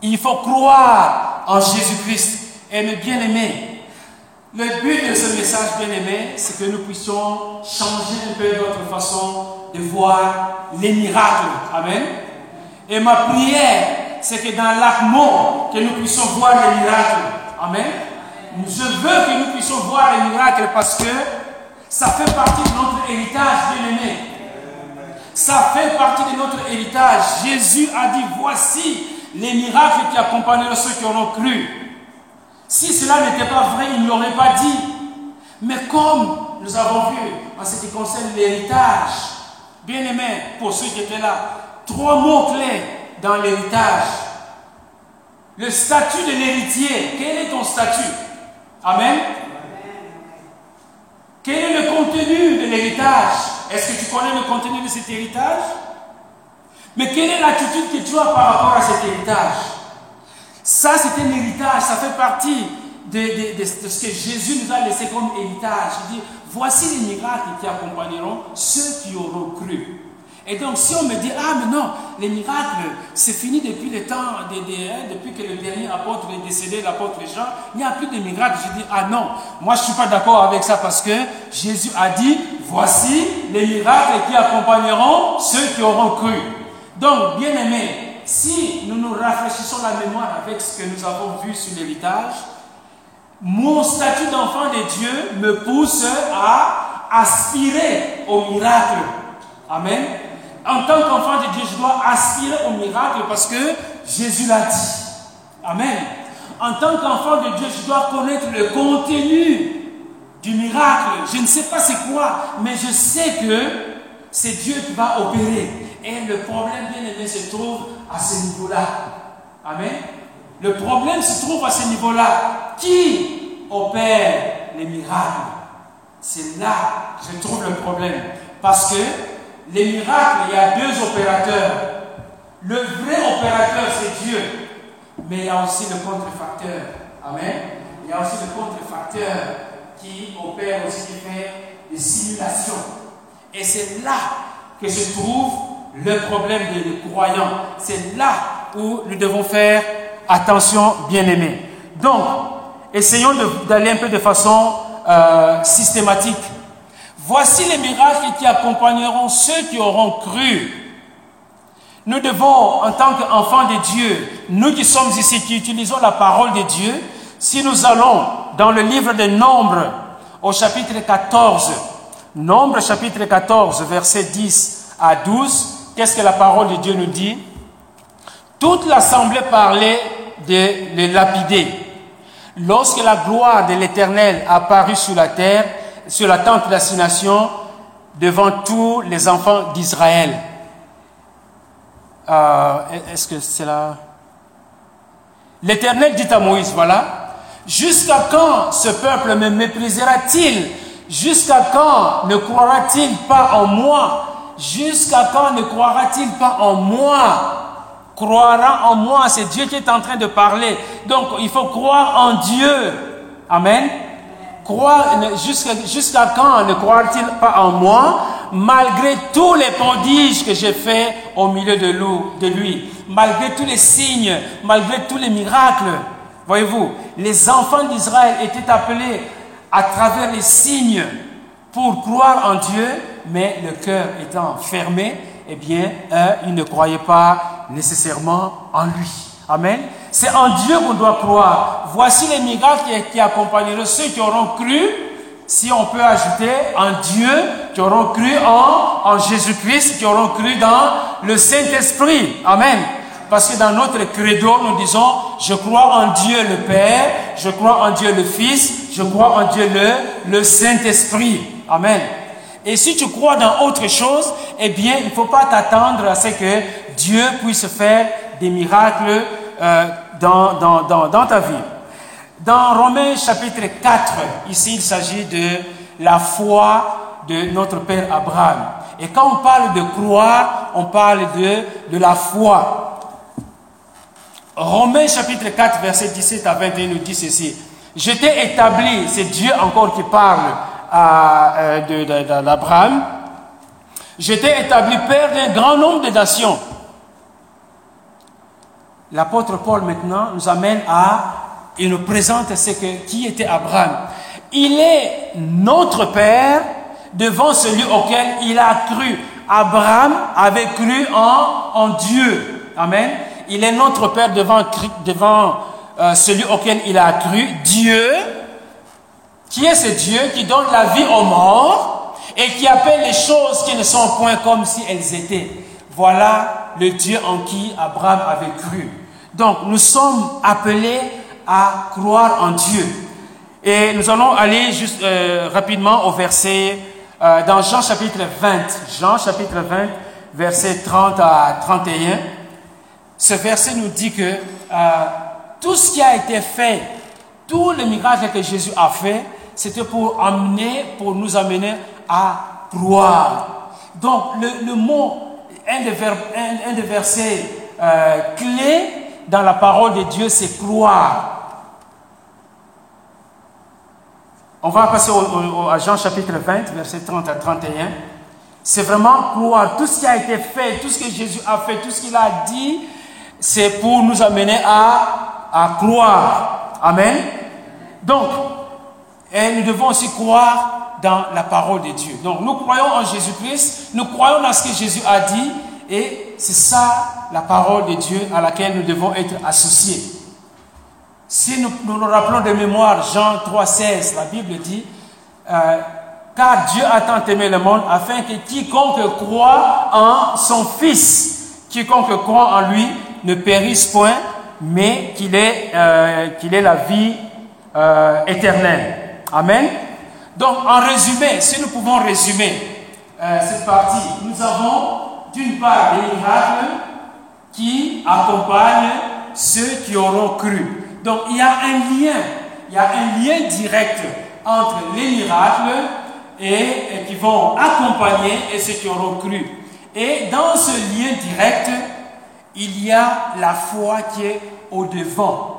Il faut croire en Jésus-Christ. Et mes bien-aimés, le but de ce message bien-aimé, c'est que nous puissions changer un peu notre façon de voir les miracles. Amen. Et ma prière, c'est que dans l'atmosphère, que nous puissions voir les miracles. Amen. Je veux que nous puissions voir les miracles parce que ça fait partie de notre héritage, bien-aimé. Ça fait partie de notre héritage. Jésus a dit, voici les miracles qui accompagneront ceux qui auront cru. Si cela n'était pas vrai, il ne l'aurait pas dit. Mais comme nous avons vu en ce qui concerne l'héritage, bien-aimé, pour ceux qui étaient là, trois mots clés dans l'héritage. Le statut de l'héritier. Quel est ton statut? Amen. Quel est le contenu de l'héritage? Est-ce que tu connais le contenu de cet héritage? Mais quelle est l'attitude que tu as par rapport à cet héritage? Ça, c'est un héritage, ça fait partie de, ce que Jésus nous a laissé comme héritage. Il dit, voici les miracles qui accompagneront ceux qui auront cru. Et donc, si on me dit, ah, mais non, les miracles, c'est fini depuis le temps, de, hein, depuis que le dernier apôtre est décédé, l'apôtre Jean, il n'y a plus de miracles. Je dis, ah non, moi je ne suis pas d'accord avec ça parce que Jésus a dit, voici les miracles qui accompagneront ceux qui auront cru. Donc, bien aimés, si nous nous rafraîchissons la mémoire avec ce que nous avons vu sur l'héritage, mon statut d'enfant de Dieu me pousse à aspirer au miracle. Amen. En tant qu'enfant de Dieu, je dois aspirer au miracle parce que Jésus l'a dit. Amen. En tant qu'enfant de Dieu, je dois connaître le contenu du miracle. Je ne sais pas c'est quoi, mais je sais que c'est Dieu qui va opérer. Et le problème, bien aimé, se trouve à ce niveau-là. Amen. Le problème se trouve à ce niveau-là. Qui opère les miracles? C'est là que je trouve le problème. Parce que les miracles, il y a deux opérateurs. Le vrai opérateur, c'est Dieu. Mais il y a aussi le contrefacteur. Amen. Il y a aussi le contrefacteur qui opère aussi, qui fait des simulations. Et c'est là que se trouve le problème des croyants. C'est là où nous devons faire attention, bien-aimés. Donc, essayons d'aller un peu de façon euh, systématique. Voici les miracles qui accompagneront ceux qui auront cru. Nous devons, en tant qu'enfants de Dieu, nous qui sommes ici, qui utilisons la parole de Dieu, si nous allons dans le livre des Nombres, au chapitre 14, Nombre chapitre 14, verset 10 à 12, qu'est-ce que la parole de Dieu nous dit? Toute l'assemblée parlait de les lapider. Lorsque la gloire de l'Éternel apparut sur la terre, sur la tente d'assignation, devant tous les enfants d'Israël. Euh, est-ce que c'est là? L'Éternel dit à Moïse, voilà, jusqu'à quand ce peuple me méprisera-t-il? Jusqu'à quand ne croira-t-il pas en moi? Jusqu'à quand ne croira-t-il pas en moi? Croira en moi. C'est Dieu qui est en train de parler. Donc, il faut croire en Dieu. Amen. Jusqu'à quand ne croira-t-il pas en moi, malgré tous les prodiges que j'ai faits au milieu de lui, malgré tous les signes, malgré tous les miracles. Voyez-vous, les enfants d'Israël étaient appelés à travers les signes pour croire en Dieu, mais le cœur étant fermé, eh bien, euh, ils ne croyaient pas nécessairement en lui. Amen. C'est en Dieu qu'on doit croire. Voici les miracles qui, accompagneront ceux qui auront cru, si on peut ajouter en Dieu, qui auront cru en, Jésus-Christ, qui auront cru dans le Saint-Esprit. Amen. Parce que dans notre credo, nous disons, je crois en Dieu le Père, je crois en Dieu le Fils, je crois en Dieu le, le Saint-Esprit. Amen. Et si tu crois dans autre chose, eh bien, il ne faut pas t'attendre à ce que Dieu puisse faire des miracles euh, dans, dans, dans, dans, ta vie. Dans Romains chapitre 4, ici il s'agit de la foi de notre Père Abraham. Et quand on parle de croire, on parle de, de la foi. Romains chapitre 4, verset 17 à 21 nous dit ceci. Je t'ai établi, c'est Dieu encore qui parle euh, d'Abraham. Je t'ai établi père d'un grand nombre de nations l'apôtre Paul maintenant nous amène à, il nous présente ce que, qui était Abraham. Il est notre Père devant celui auquel il a cru. Abraham avait cru en, Dieu. Amen. Il est notre Père devant, devant euh, celui auquel il a cru. Dieu, qui est ce Dieu qui donne la vie aux morts et qui appelle les choses qui ne sont point comme si elles étaient? Voilà le Dieu en qui Abraham avait cru. Donc nous sommes appelés à croire en Dieu. Et nous allons aller juste euh, rapidement au verset euh, dans Jean chapitre 20. Jean chapitre 20, verset 30 à 31. Ce verset nous dit que euh, tout ce qui a été fait, tous les miracles que Jésus a fait, c'était pour amener, pour nous amener à croire. Donc le, le mot, un des, un des versets clés dans la parole de Dieu, c'est croire. On va passer au, à Jean chapitre 20, verset 30 à 31. C'est vraiment croire. Tout ce qui a été fait, tout ce que Jésus a fait, tout ce qu'il a dit, c'est pour nous amener à, à croire. Amen. Donc, et nous devons aussi croire dans la parole de Dieu. Donc nous croyons en Jésus-Christ, nous croyons dans ce que Jésus a dit, et c'est ça la parole de Dieu à laquelle nous devons être associés. Si nous nous, rappelons de mémoire Jean 3,16, la Bible dit, euh, car Dieu a tant aimé le monde afin que quiconque croit en son Fils, quiconque croit en lui, ne périsse point, mais qu'il ait, euh, la vie euh, éternelle. Amen. Donc, en résumé, si nous pouvons résumer cette partie, nous avons d'une part des miracles qui accompagnent ceux qui auront cru. Donc, il y a un lien, il y a un lien direct entre les miracles et, qui vont accompagner et ceux qui auront cru. Et dans ce lien direct, il y a la foi qui est au devant.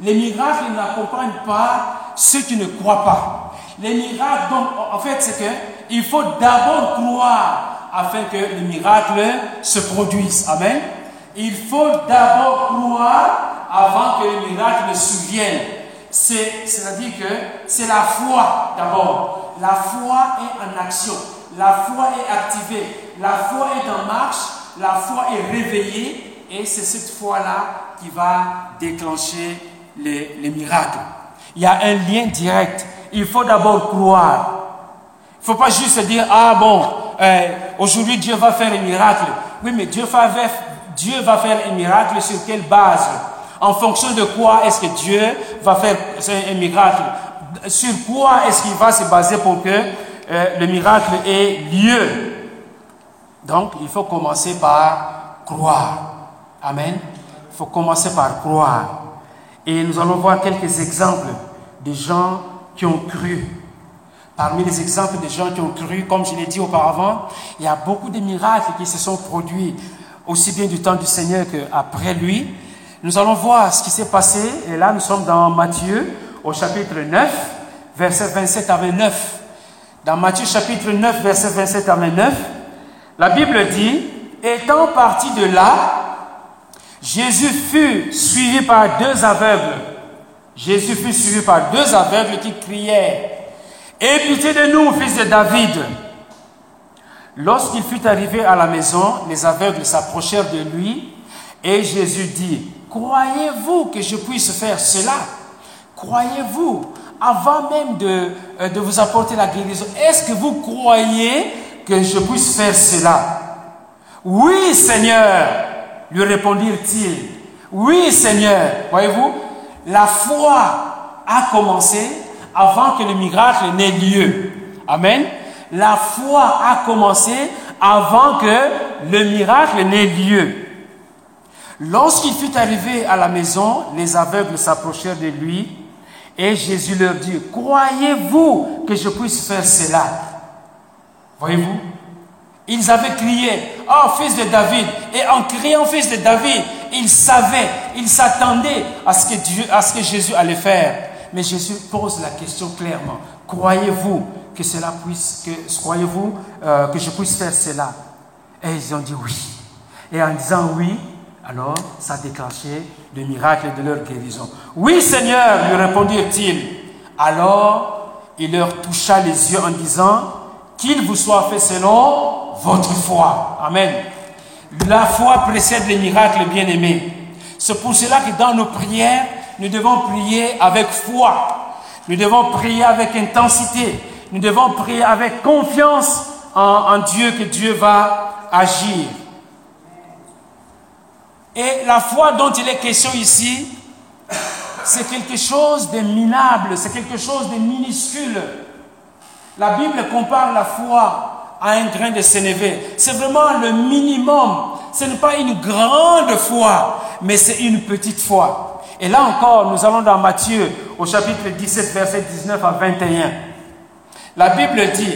Les miracles n'accompagnent pas ceux qui ne croient pas. Les miracles, donc, en fait, c'est que il faut d'abord croire afin que les miracles se produisent. Amen. Il faut d'abord croire avant que les miracles ne surviennent. C'est-à-dire que c'est la foi d'abord. La foi est en action. La foi est activée. La foi est en marche. La foi est réveillée. Et c'est cette foi-là qui va déclencher les, les, miracles. Il y a un lien direct. Il faut d'abord croire. Il ne faut pas juste dire, ah bon, euh, aujourd'hui Dieu va faire un miracle. Oui, mais Dieu va, Dieu va faire un miracle sur quelle base? En fonction de quoi est-ce que Dieu va faire un miracle? Sur quoi est-ce qu'il va se baser pour que euh, le miracle ait lieu? Donc, il faut commencer par croire. Amen. Il faut commencer par croire. Et nous allons voir quelques exemples de gens qui ont cru. Parmi les exemples de gens qui ont cru, comme je l'ai dit auparavant, il y a beaucoup de miracles qui se sont produits, aussi bien du temps du Seigneur qu'après lui. Nous allons voir ce qui s'est passé, et là nous sommes dans Matthieu, au chapitre 9, versets 27 à 29. Dans Matthieu chapitre 9, verset 27 à 29, la Bible dit, étant parti de là, Jésus fut suivi par deux aveugles. Jésus fut suivi par deux aveugles qui criaient, Aie pitié de nous, fils de David. Lorsqu'il fut arrivé à la maison, les aveugles s'approchèrent de lui et Jésus dit, Croyez-vous que je puisse faire cela? Croyez-vous, avant même de, euh, de vous apporter la guérison, est-ce que vous croyez que je puisse faire cela Oui, Seigneur, lui répondirent-ils. Oui, Seigneur. Voyez-vous, la foi a commencé avant que le miracle n'ait lieu. Amen. La foi a commencé avant que le miracle n'ait lieu. Lorsqu'il fut arrivé à la maison, les aveugles s'approchèrent de lui et Jésus leur dit, croyez-vous que je puisse faire cela? Voyez-vous ils avaient crié, oh fils de David. Et en criant fils de David, ils savaient, ils s'attendaient à ce que à ce que Jésus allait faire. Mais Jésus pose la question clairement. Croyez-vous que cela puisse, que, croyez-vous euh, que je puisse faire cela? Et ils ont dit oui. Et en disant oui, alors ça a déclenché le miracle de leur guérison. Oui Seigneur, lui répondirent-ils. Alors il leur toucha les yeux en disant, qu'il vous soit fait selon votre foi. Amen. La foi précède les miracles, bien-aimés. C'est pour cela que dans nos prières, nous devons prier avec foi. Nous devons prier avec intensité. Nous devons prier avec confiance en, Dieu que Dieu va agir. Et la foi dont il est question ici, c'est quelque chose de minable, c'est quelque chose de minuscule. La Bible compare la foi à un grain de sénévé. C'est vraiment le minimum. Ce n'est pas une grande foi, mais c'est une petite foi. Et là encore, nous allons dans Matthieu au chapitre 17, verset 19 à 21. La Bible dit,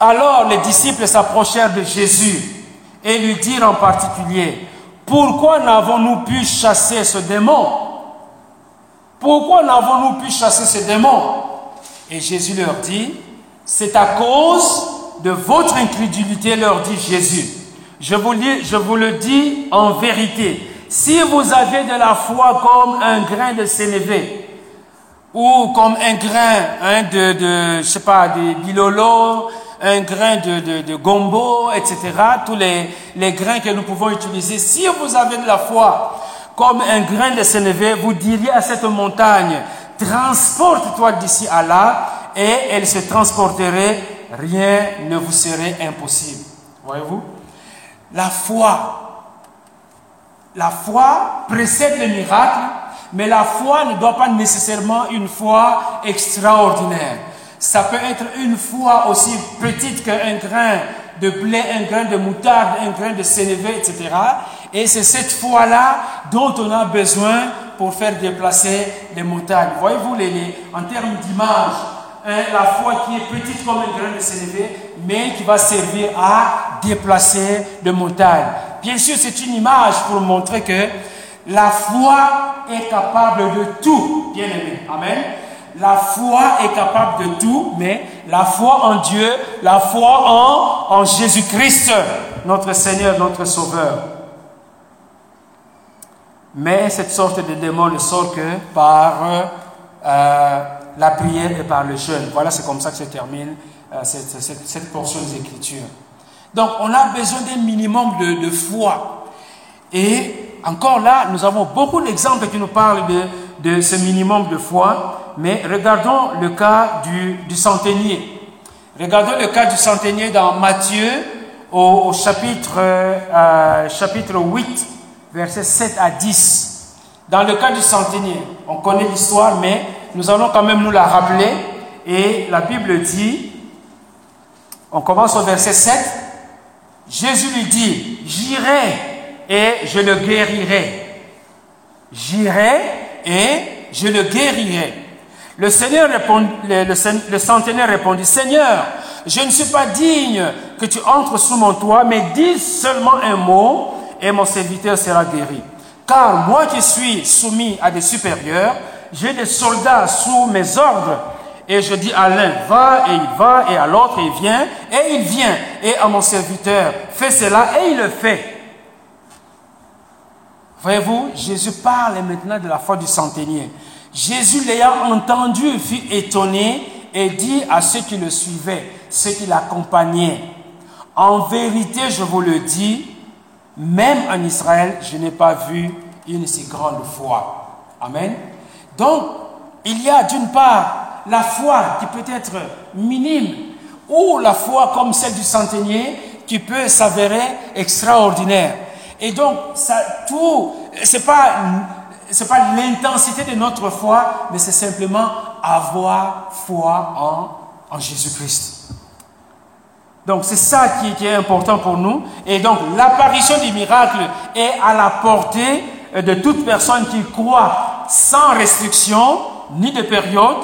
alors les disciples s'approchèrent de Jésus et lui dirent en particulier, pourquoi n'avons-nous pu chasser ce démon? Pourquoi n'avons-nous pu chasser ce démon? Et Jésus leur dit, c'est à cause de votre incrédulité, leur dit Jésus. Je vous, je vous le dis en vérité. Si vous avez de la foi comme un grain de sénévé, ou comme un grain hein, de, de, je sais pas, de bilolo, un grain de, de, gombo, etc. Tous les, les grains que nous pouvons utiliser. Si vous avez de la foi comme un grain de sénévé, vous diriez à cette montagne, transporte-toi d'ici à là, et elle se transporterait, rien ne vous serait impossible. Voyez-vous? La foi, la foi précède le miracle, mais la foi ne doit pas nécessairement une foi extraordinaire. Ça peut être une foi aussi petite qu'un grain de blé, un grain de moutarde, un grain de sénévé, etc. Et c'est cette foi-là dont on a besoin pour faire déplacer les montagnes. Voyez-vous, les, en termes d'image, hein, la foi qui est petite comme un grain de sénévé, mais qui va servir à déplacer les montagnes. Bien sûr, c'est une image pour montrer que la foi est capable de tout, bien aimé. Amen. La foi est capable de tout, mais la foi en Dieu, la foi en, Jésus-Christ, notre Seigneur, notre Sauveur. Mais cette sorte de démon ne sort que par euh, la prière et par le jeûne. Voilà, c'est comme ça que se termine euh, cette, portion des Écritures. Donc, on a besoin d'un minimum de, foi. Et encore là, nous avons beaucoup d'exemples qui nous parlent de, ce minimum de foi, mais regardons le cas du, centenier. Regardons le cas du centenier dans Matthieu au, chapitre, euh, chapitre 8, versets 7 à 10. Dans le cas du centenier, on connaît l'histoire, mais nous allons quand même nous la rappeler. Et la Bible dit, on commence au verset 7, Jésus lui dit, j'irai et je le guérirai. J'irai et je le guérirai. Le, le, centenaire répondit, Seigneur, je ne suis pas digne que tu entres sous mon toit, mais dis seulement un mot et mon serviteur sera guéri. Car moi qui suis soumis à des supérieurs, j'ai des soldats sous mes ordres. Et je dis à l'un, va et il va, et à l'autre, il vient, et il vient. Et à mon serviteur, fais cela, et il le fait. Voyez-vous, Jésus parle maintenant de la foi du centenier. Jésus l'ayant entendu fut étonné et dit à ceux qui le suivaient, ceux qui l'accompagnaient, en vérité, je vous le dis, même en Israël, je n'ai pas vu une si grande foi. Amen. Donc, il y a d'une part la foi qui peut être minime, ou la foi comme celle du centenier qui peut s'avérer extraordinaire. Et donc, ça, tout, c'est pas, c'est pas l'intensité de notre foi, mais c'est simplement avoir foi en, en Jésus-Christ. Donc, c'est ça qui, qui, est important pour nous. Et donc, l'apparition du miracle est à la portée de toute personne qui croit sans restriction, ni de période,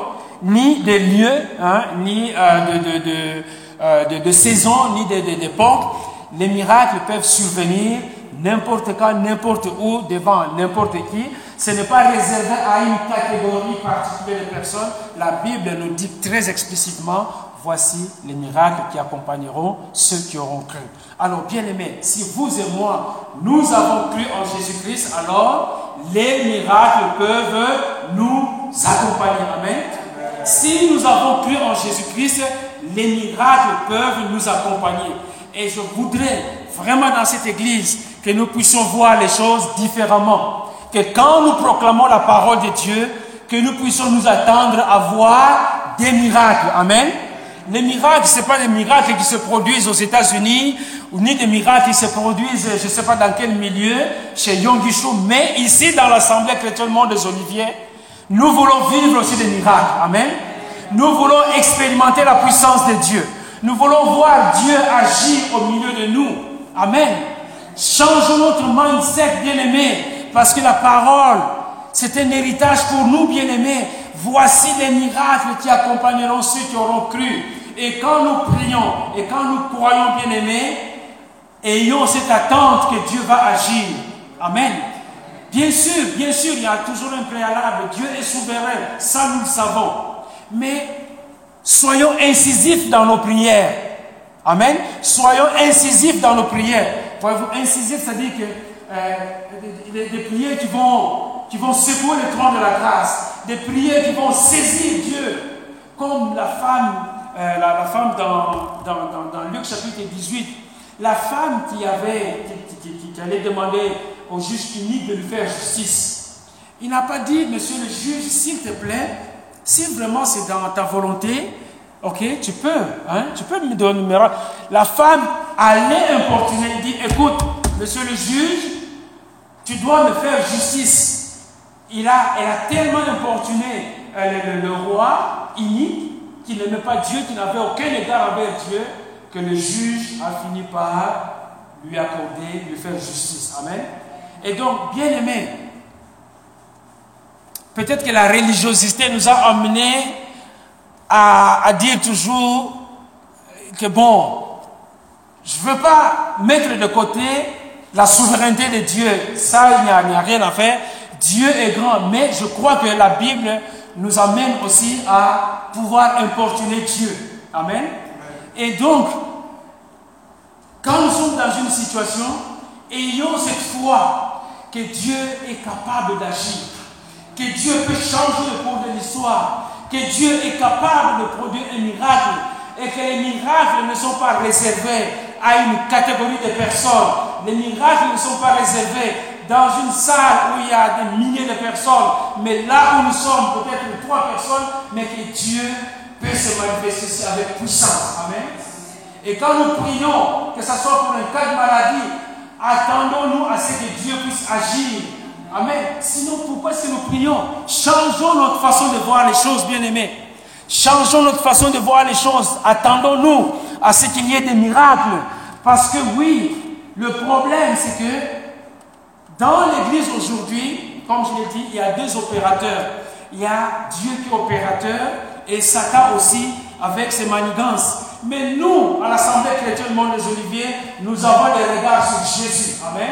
ni de lieu, hein, ni euh, de, de, de, euh, de, de, saison, ni d'époque. Les miracles peuvent survenir n'importe quand, n'importe où, devant n'importe qui. Ce n'est pas réservé à une catégorie particulière de personnes. La Bible nous dit très explicitement, voici les miracles qui accompagneront ceux qui auront cru. Alors, bien aimés, si vous et moi, nous avons cru en Jésus-Christ, alors les miracles peuvent nous accompagner. Amen. Si nous avons cru en Jésus-Christ, les miracles peuvent nous accompagner. Et je voudrais vraiment dans cette église que nous puissions voir les choses différemment. Que quand nous proclamons la parole de Dieu, que nous puissions nous attendre à voir des miracles. Amen. Les miracles, ce pas des miracles qui se produisent aux États-Unis, ni des miracles qui se produisent, je ne sais pas dans quel milieu, chez Yongishu, mais ici dans l'Assemblée chrétienne monde des Oliviers, nous voulons vivre aussi des miracles. Amen. Nous voulons expérimenter la puissance de Dieu. Nous voulons voir Dieu agir au milieu de nous. Amen. Changeons notre mindset, bien-aimé, parce que la parole, c'est un héritage pour nous, bien-aimés. Voici les miracles qui accompagneront ceux qui auront cru. Et quand nous prions et quand nous croyons, bien-aimés, ayons cette attente que Dieu va agir. Amen. Bien sûr, bien sûr, il y a toujours un préalable. Dieu est souverain, ça nous le savons. Mais soyons incisifs dans nos prières. Amen. Soyons incisifs dans nos prières. Voyez-vous, incisif, c'est-à-dire que euh, des, prières qui vont, qui vont secouer le trône de la grâce, des prières qui vont saisir Dieu, comme la femme, euh, dans, Luc chapitre 18, la femme qui, avait, qui, allait demander au juge unique de lui faire justice. Il n'a pas dit, monsieur le juge, s'il te plaît, si vraiment c'est dans ta volonté, ok, tu peux, hein, tu peux me donner un numéro. La femme allait importuner, dit, écoute, monsieur le juge, tu dois me faire justice. Il a, elle a tellement importuné euh, le, roi inique qui n'aimait pas Dieu, qui n'avait aucun égard avec Dieu, que le juge a fini par lui accorder, lui faire justice. Amen. Et donc, bien aimé, peut-être que la religiosité nous a amenés à, dire toujours que bon, je ne veux pas mettre de côté la souveraineté de Dieu. Ça, il n'y a, a, rien à faire. Dieu est grand, mais je crois que la Bible nous amène aussi à pouvoir importuner Dieu. Amen. Et donc, quand nous sommes dans une situation, ayons cette foi que Dieu est capable d'agir, que Dieu peut changer le cours de l'histoire, que Dieu est capable de produire un miracle et que les miracles ne sont pas réservés à une catégorie de personnes. Les miracles ne sont pas réservés dans une salle où il y a des milliers de personnes, mais là où nous sommes, peut-être trois personnes, mais que Dieu peut se manifester avec puissance. Amen. Et quand nous prions, que ce soit pour un cas de maladie, attendons-nous à ce que Dieu puisse agir. Amen. Sinon, pourquoi est-ce que nous prions? Changeons notre façon de voir les choses, bien-aimés. Changeons notre façon de voir les choses. Attendons-nous à ce qu'il y ait des miracles. Parce que oui, le problème, c'est que dans l'Église aujourd'hui, comme je l'ai dit, il y a deux opérateurs. Il y a Dieu qui est opérateur et Satan aussi avec ses manigances. Mais nous, à l'Assemblée chrétienne du monde des Oliviers, nous avons des regards sur Jésus. Amen.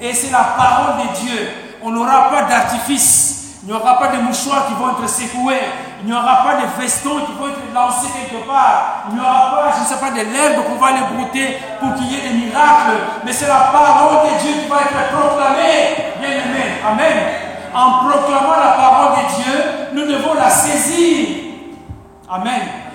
Et c'est la parole de Dieu. On n'aura pas d'artifice. Il n'y aura pas de mouchoirs qui vont être secoués. Il n'y aura pas de festons qui vont être lancés quelque part. Il n'y aura pas, je ne sais pas, de l'herbe qu'on va les brouter pour qu'il y ait des miracles. Mais c'est la parole de Dieu qui va être proclamée. Bien aimé. Amen. En proclamant la parole de Dieu, nous devons la saisir. Amen.